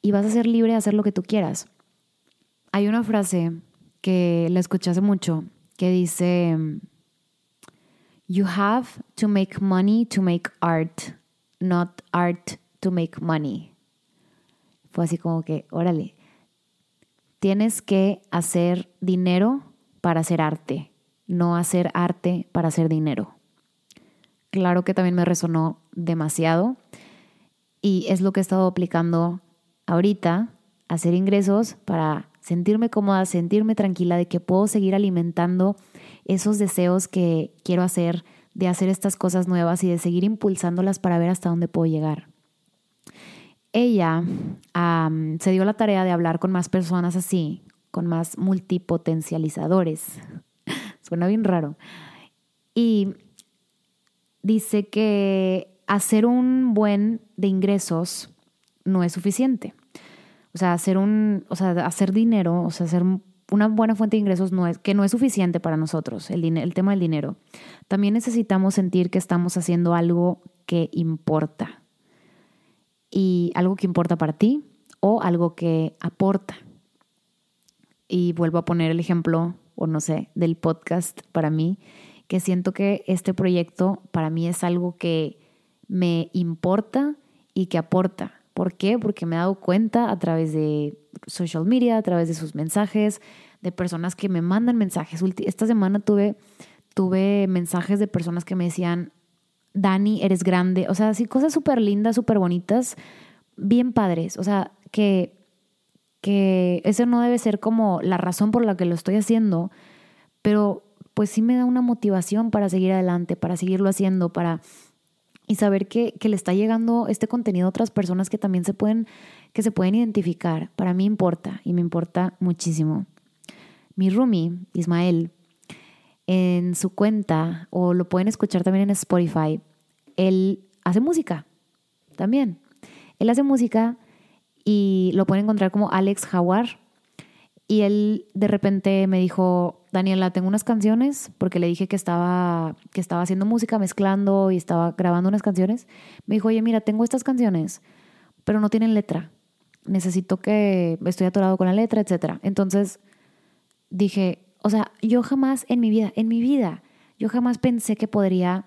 y vas a ser libre de hacer lo que tú quieras. Hay una frase que la escuché hace mucho que dice You have to make money to make art, not art to make money. Fue así como que, órale, tienes que hacer dinero para hacer arte, no hacer arte para hacer dinero. Claro que también me resonó demasiado y es lo que he estado aplicando ahorita, hacer ingresos para sentirme cómoda, sentirme tranquila de que puedo seguir alimentando esos deseos que quiero hacer, de hacer estas cosas nuevas y de seguir impulsándolas para ver hasta dónde puedo llegar. Ella se dio la tarea de hablar con más personas así, con más multipotencializadores. Suena bien raro. Y dice que hacer un buen de ingresos no es suficiente. O sea, hacer un, o sea, hacer dinero, o sea, hacer una buena fuente de ingresos no es, que no es suficiente para nosotros, el, el tema del dinero. También necesitamos sentir que estamos haciendo algo que importa. Y algo que importa para ti o algo que aporta. Y vuelvo a poner el ejemplo, o no sé, del podcast para mí, que siento que este proyecto para mí es algo que me importa y que aporta. ¿Por qué? Porque me he dado cuenta a través de social media, a través de sus mensajes, de personas que me mandan mensajes. Esta semana tuve, tuve mensajes de personas que me decían, Dani, eres grande. O sea, sí, cosas súper lindas, súper bonitas, bien padres. O sea, que, que eso no debe ser como la razón por la que lo estoy haciendo, pero pues sí me da una motivación para seguir adelante, para seguirlo haciendo, para y saber que, que, le está llegando este contenido a otras personas que también se pueden, que se pueden identificar. Para mí importa y me importa muchísimo. Mi roomie, Ismael, en su cuenta, o lo pueden escuchar también en Spotify, él hace música también. Él hace música y lo pueden encontrar como Alex Jaguar. Y él de repente me dijo, Daniela, tengo unas canciones, porque le dije que estaba, que estaba haciendo música, mezclando y estaba grabando unas canciones. Me dijo, oye, mira, tengo estas canciones, pero no tienen letra. Necesito que estoy atorado con la letra, etc. Entonces dije, o sea, yo jamás en mi vida, en mi vida, yo jamás pensé que podría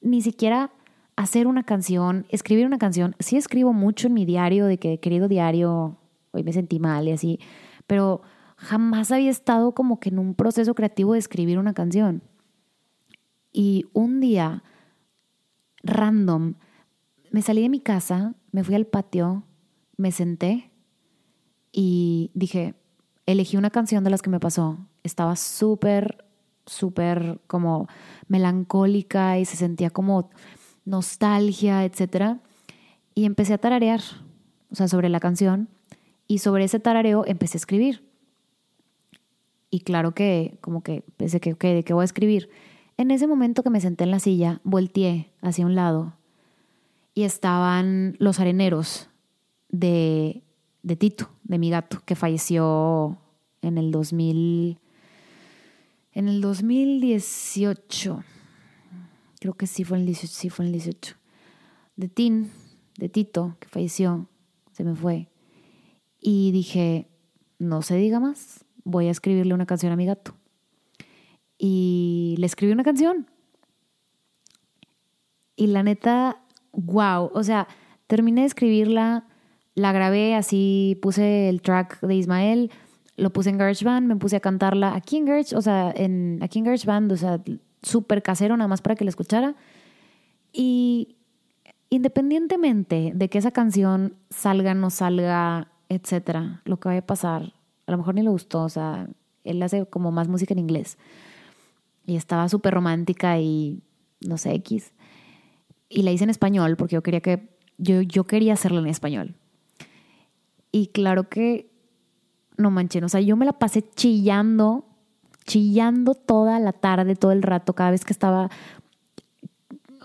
ni siquiera hacer una canción, escribir una canción. Sí escribo mucho en mi diario, de que querido diario, hoy me sentí mal y así, pero jamás había estado como que en un proceso creativo de escribir una canción. Y un día, random, me salí de mi casa, me fui al patio, me senté y dije, elegí una canción de las que me pasó. Estaba súper súper como melancólica y se sentía como nostalgia, etc. Y empecé a tararear, o sea, sobre la canción. Y sobre ese tarareo empecé a escribir. Y claro que, como que pensé que, ¿de qué voy a escribir? En ese momento que me senté en la silla, volteé hacia un lado y estaban los areneros de, de Tito, de mi gato, que falleció en el 2000, en el 2018. Creo que sí fue en el 18, sí fue en el 18. De Tin, de Tito, que falleció, se me fue. Y dije, no se diga más, voy a escribirle una canción a mi gato. Y le escribí una canción. Y la neta, wow, o sea, terminé de escribirla, la grabé así, puse el track de Ismael, lo puse en GarageBand, me puse a cantarla aquí en Garage, o sea, en, aquí en GarageBand, o sea, súper casero nada más para que la escuchara. Y independientemente de que esa canción salga, no salga, etcétera, lo que vaya a pasar, a lo mejor ni le gustó, o sea, él hace como más música en inglés. Y estaba súper romántica y no sé, X. Y la hice en español porque yo quería que, yo, yo quería hacerla en español. Y claro que, no manchen, o sea, yo me la pasé chillando, chillando toda la tarde, todo el rato, cada vez que estaba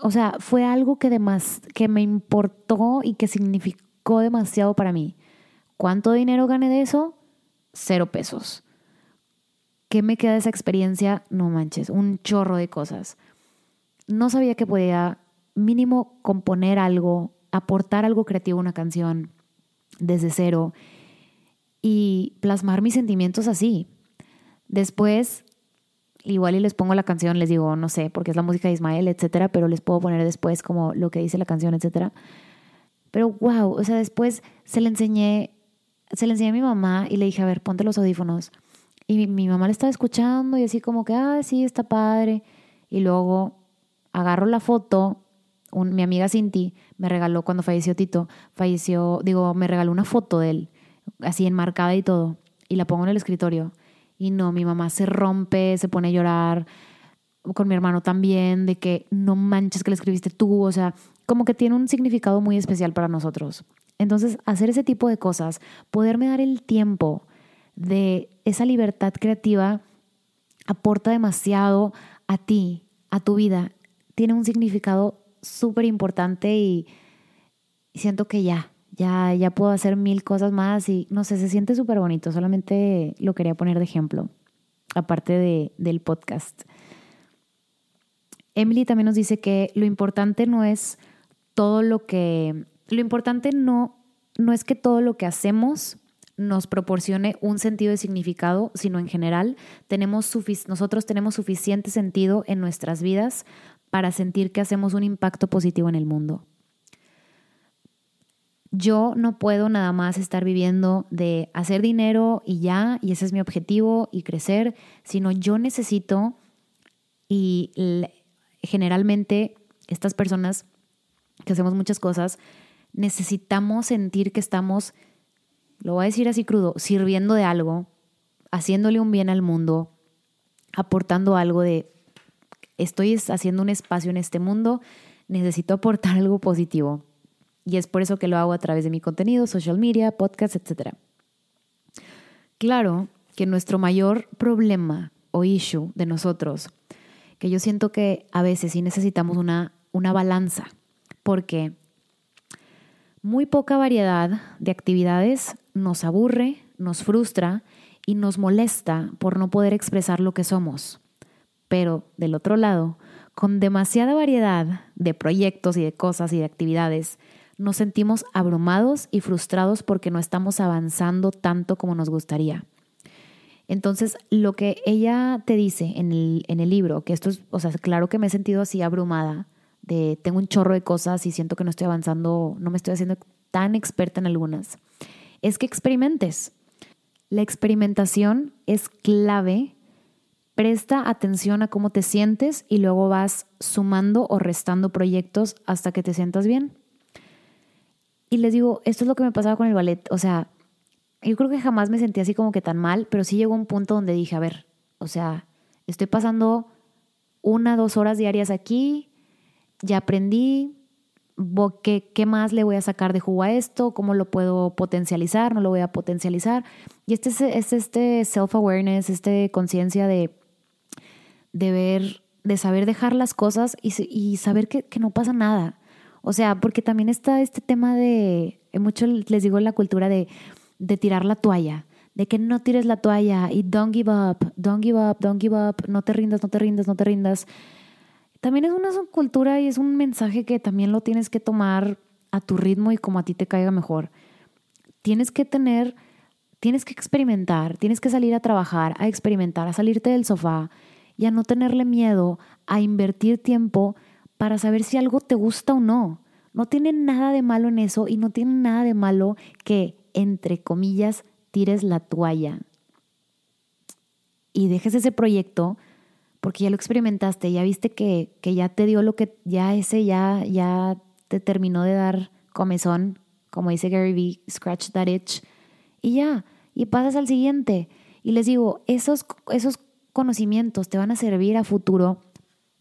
o sea, fue algo que, demás, que me importó y que significó demasiado para mí. ¿Cuánto dinero gané de eso? cero pesos. ¿Qué me queda de esa experiencia? No manches, un chorro de cosas. No sabía que podía mínimo componer algo, aportar algo creativo a una canción desde cero y plasmar mis sentimientos así. Después, igual y les pongo la canción, les digo, no sé, porque es la música de Ismael, etcétera, pero les puedo poner después como lo que dice la canción, etcétera. Pero wow, o sea, después se le enseñé se le enseñé a mi mamá y le dije, a ver, ponte los audífonos. Y mi, mamá le estaba escuchando y así como que, ah, sí, está padre. Y luego agarro la foto, mi amiga Cinti me regaló cuando falleció Tito, falleció, digo, me regaló una foto de él, así enmarcada y todo, y la pongo en el escritorio. Y no, mi mamá se rompe, se pone a llorar, con mi hermano también, de que no manches que le escribiste tú, o sea, como que tiene un significado muy especial para nosotros. Entonces, hacer ese tipo de cosas, poderme dar el tiempo de esa libertad creativa, aporta demasiado a ti, a tu vida. Tiene un significado súper importante y, siento que ya, ya, ya puedo hacer mil cosas más y no sé, se siente súper bonito. Solamente lo quería poner de ejemplo, aparte de, del podcast. Emily también nos dice que lo importante no es todo lo que lo importante no, no es que todo lo que hacemos nos proporcione un sentido de significado, sino en general tenemos nosotros tenemos suficiente sentido en nuestras vidas para sentir que hacemos un impacto positivo en el mundo. Yo no puedo nada más estar viviendo de hacer dinero y ya, y ese es mi objetivo, y crecer, sino yo necesito, y generalmente estas personas que hacemos muchas cosas, necesitamos sentir que estamos, lo voy a decir así crudo, sirviendo de algo, haciéndole un bien al mundo, aportando algo de, estoy haciendo un espacio en este mundo, necesito aportar algo positivo. Y es por eso que lo hago a través de mi contenido, social media, podcast, etc. Claro que nuestro mayor problema o issue de nosotros, que yo siento que a veces sí necesitamos una, una balanza, porque muy poca variedad de actividades nos aburre, nos frustra y nos molesta por no poder expresar lo que somos. Pero, del otro lado, con demasiada variedad de proyectos y de cosas y de actividades, nos sentimos abrumados y frustrados porque no estamos avanzando tanto como nos gustaría. Entonces, lo que ella te dice en el, libro, que esto es, o sea, claro que me he sentido así abrumada, de tengo un chorro de cosas y siento que no estoy avanzando, no me estoy haciendo tan experta en algunas, es que experimentes. La experimentación es clave. Presta atención a cómo te sientes y luego vas sumando o restando proyectos hasta que te sientas bien. Y les digo, esto es lo que me pasaba con el ballet. O sea, yo creo que jamás me sentí así como que tan mal, pero sí llegó un punto donde dije, a ver, o sea, estoy pasando una, dos horas diarias aquí, ya aprendí, ¿qué, qué más le voy a sacar de jugo a esto? ¿Cómo lo puedo potencializar? ¿No lo voy a potencializar? Y este es, este self-awareness, este conciencia de, de ver, de saber dejar las cosas y, saber que, que no pasa nada. O sea, porque también está este tema de, mucho les digo en la cultura de, de tirar la toalla de que no tires la toalla y don't give up, don't give up, don't give up, no te rindas, no te rindas, no te rindas. También es una cultura y es un mensaje que también lo tienes que tomar a tu ritmo y como a ti te caiga mejor. Tienes que tener, tienes que experimentar, tienes que salir a trabajar, a experimentar, a salirte del sofá y a no tenerle miedo a invertir tiempo para saber si algo te gusta o no. No tiene nada de malo en eso y no tiene nada de malo que, entre comillas, tires la toalla y dejes ese proyecto porque ya lo experimentaste, ya viste que, que ya te dio lo que, ya ese ya, ya te terminó de dar comezón, como dice Gary Vee, scratch that itch, y ya, y pasas al siguiente. Y les digo, esos, esos conocimientos te van a servir a futuro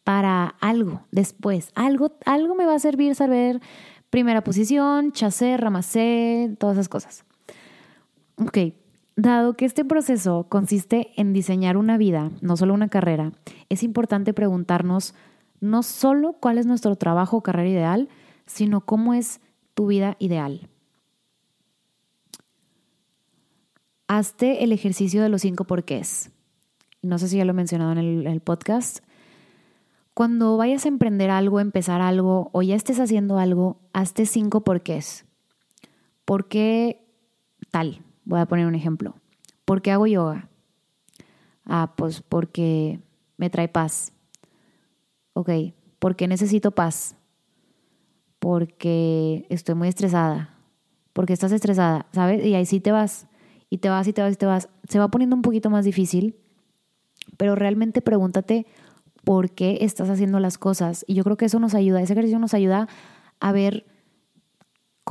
para algo después. Algo, algo me va a servir saber primera posición, chassé, ramacé, todas esas cosas. Ok, dado que este proceso consiste en diseñar una vida, no solo una carrera, es importante preguntarnos no solo cuál es nuestro trabajo o carrera ideal, sino cómo es tu vida ideal. Hazte el ejercicio de los cinco porqués. No sé si ya lo he mencionado en el, podcast. Cuando vayas a emprender algo, empezar algo o ya estés haciendo algo, hazte cinco porqués. ¿Por qué tal? Voy a poner un ejemplo. ¿Por qué hago yoga? Ah, pues porque me trae paz. Ok, ¿por qué necesito paz? Porque estoy muy estresada. Porque estás estresada, ¿sabes? Y ahí sí te vas. Y te vas y te vas y te vas. Se va poniendo un poquito más difícil, pero realmente pregúntate por qué estás haciendo las cosas. Y yo creo que eso nos ayuda, ese ejercicio nos ayuda a ver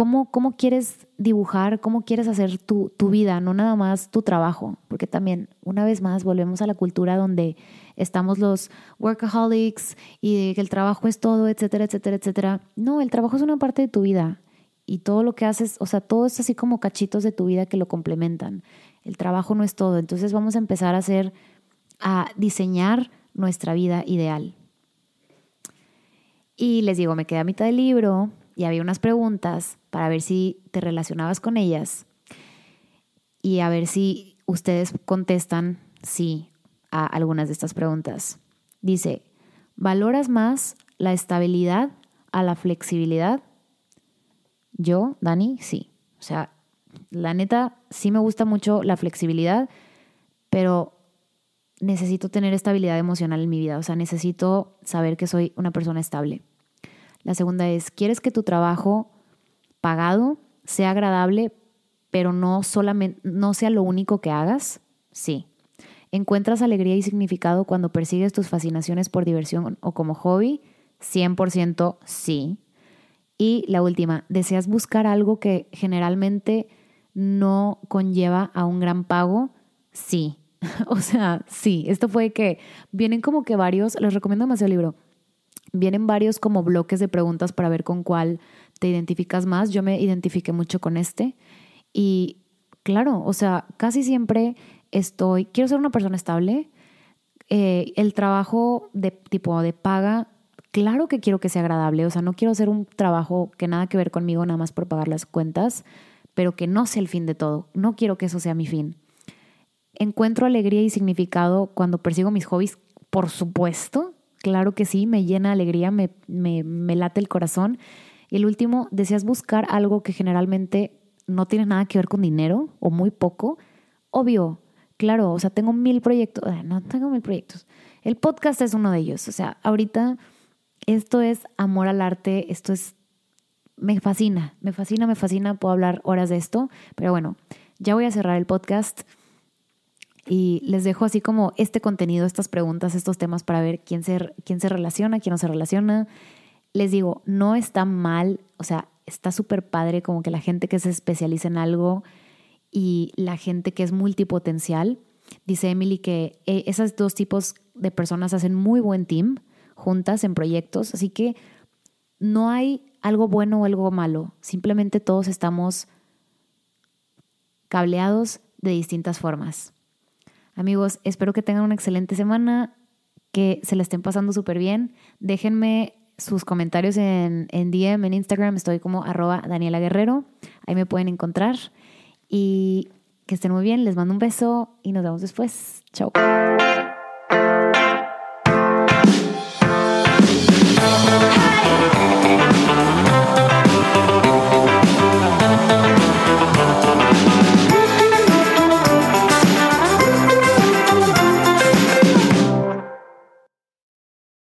cómo, cómo quieres dibujar, cómo quieres hacer tu, tu, vida, no nada más tu trabajo, porque también, una vez más, volvemos a la cultura donde estamos los workaholics y que el trabajo es todo, etcétera, etcétera, etcétera. No, el trabajo es una parte de tu vida y todo lo que haces, o sea, todo es así como cachitos de tu vida que lo complementan. El trabajo no es todo, entonces vamos a empezar a hacer, a diseñar nuestra vida ideal. Y les digo, me quedé a mitad del libro, y había unas preguntas para ver si te relacionabas con ellas y a ver si ustedes contestan sí a algunas de estas preguntas. Dice, ¿valoras más la estabilidad a la flexibilidad? Yo, Dani, sí. O sea, la neta, sí me gusta mucho la flexibilidad, pero necesito tener estabilidad emocional en mi vida. O sea, necesito saber que soy una persona estable. La segunda es, ¿quieres que tu trabajo pagado sea agradable, pero no solamente no sea lo único que hagas? Sí. ¿Encuentras alegría y significado cuando persigues tus fascinaciones por diversión o como hobby? 100% sí. Y la última, ¿deseas buscar algo que generalmente no conlleva a un gran pago? Sí. o sea, sí. Esto fue que vienen como que varios, les recomiendo demasiado el libro Vienen varios como bloques de preguntas para ver con cuál te identificas más. Yo me identifiqué mucho con este y claro, o sea, casi siempre estoy, quiero ser una persona estable. Eh, el trabajo de tipo de paga, claro que quiero que sea agradable, o sea, no quiero hacer un trabajo que nada que ver conmigo nada más por pagar las cuentas, pero que no sea el fin de todo. No quiero que eso sea mi fin. Encuentro alegría y significado cuando persigo mis hobbies, por supuesto, Claro que sí, me llena alegría, me, me, late el corazón. Y el último, deseas buscar algo que generalmente no tiene nada que ver con dinero o muy poco. Obvio, claro, o sea, tengo mil proyectos, eh, no tengo mil proyectos. El podcast es uno de ellos, o sea, ahorita esto es amor al arte, esto es, me fascina, me fascina, me fascina, puedo hablar horas de esto, pero bueno, ya voy a cerrar el podcast. Y les dejo así como este contenido, estas preguntas, estos temas para ver quién se, quién se relaciona, quién no se relaciona. Les digo, no está mal, o sea, está súper padre como que la gente que se especializa en algo y la gente que es multipotencial. Dice Emily que eh, esos dos tipos de personas hacen muy buen team juntas en proyectos, así que no hay algo bueno o algo malo, simplemente todos estamos cableados de distintas formas. Amigos, espero que tengan una excelente semana, que se la estén pasando súper bien. Déjenme sus comentarios en, en, DM, en Instagram, estoy como arroba Daniela Guerrero, ahí me pueden encontrar. Y que estén muy bien, les mando un beso y nos vemos después. Chao.